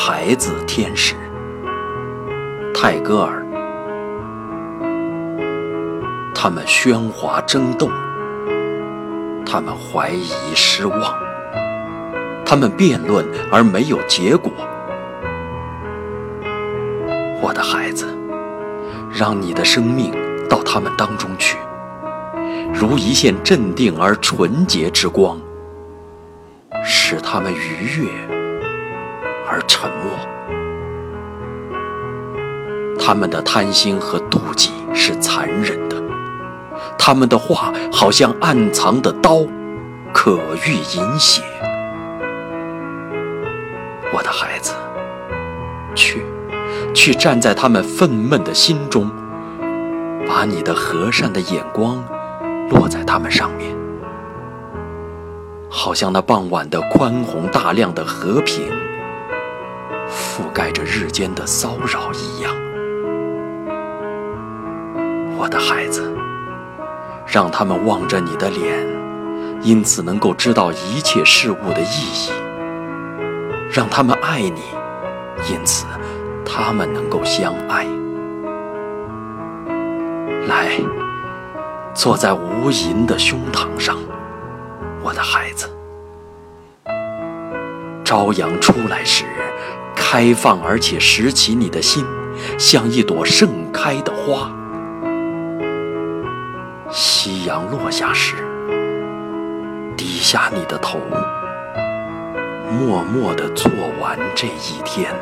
孩子天使，泰戈尔。他们喧哗争斗，他们怀疑失望，他们辩论而没有结果。我的孩子，让你的生命到他们当中去，如一线镇定而纯洁之光，使他们愉悦而沉默。他们的贪心和妒忌是残忍的。他们的话好像暗藏的刀，可欲饮血。我的孩子，去，去站在他们愤懑的心中，把你的和善的眼光落在他们上面，好像那傍晚的宽宏大量的和平，覆盖着日间的骚扰一样。我的孩子。让他们望着你的脸，因此能够知道一切事物的意义；让他们爱你，因此他们能够相爱。来，坐在无垠的胸膛上，我的孩子。朝阳出来时，开放而且拾起你的心，像一朵盛开的花。夕阳落下时，低下你的头，默默地做完这一天。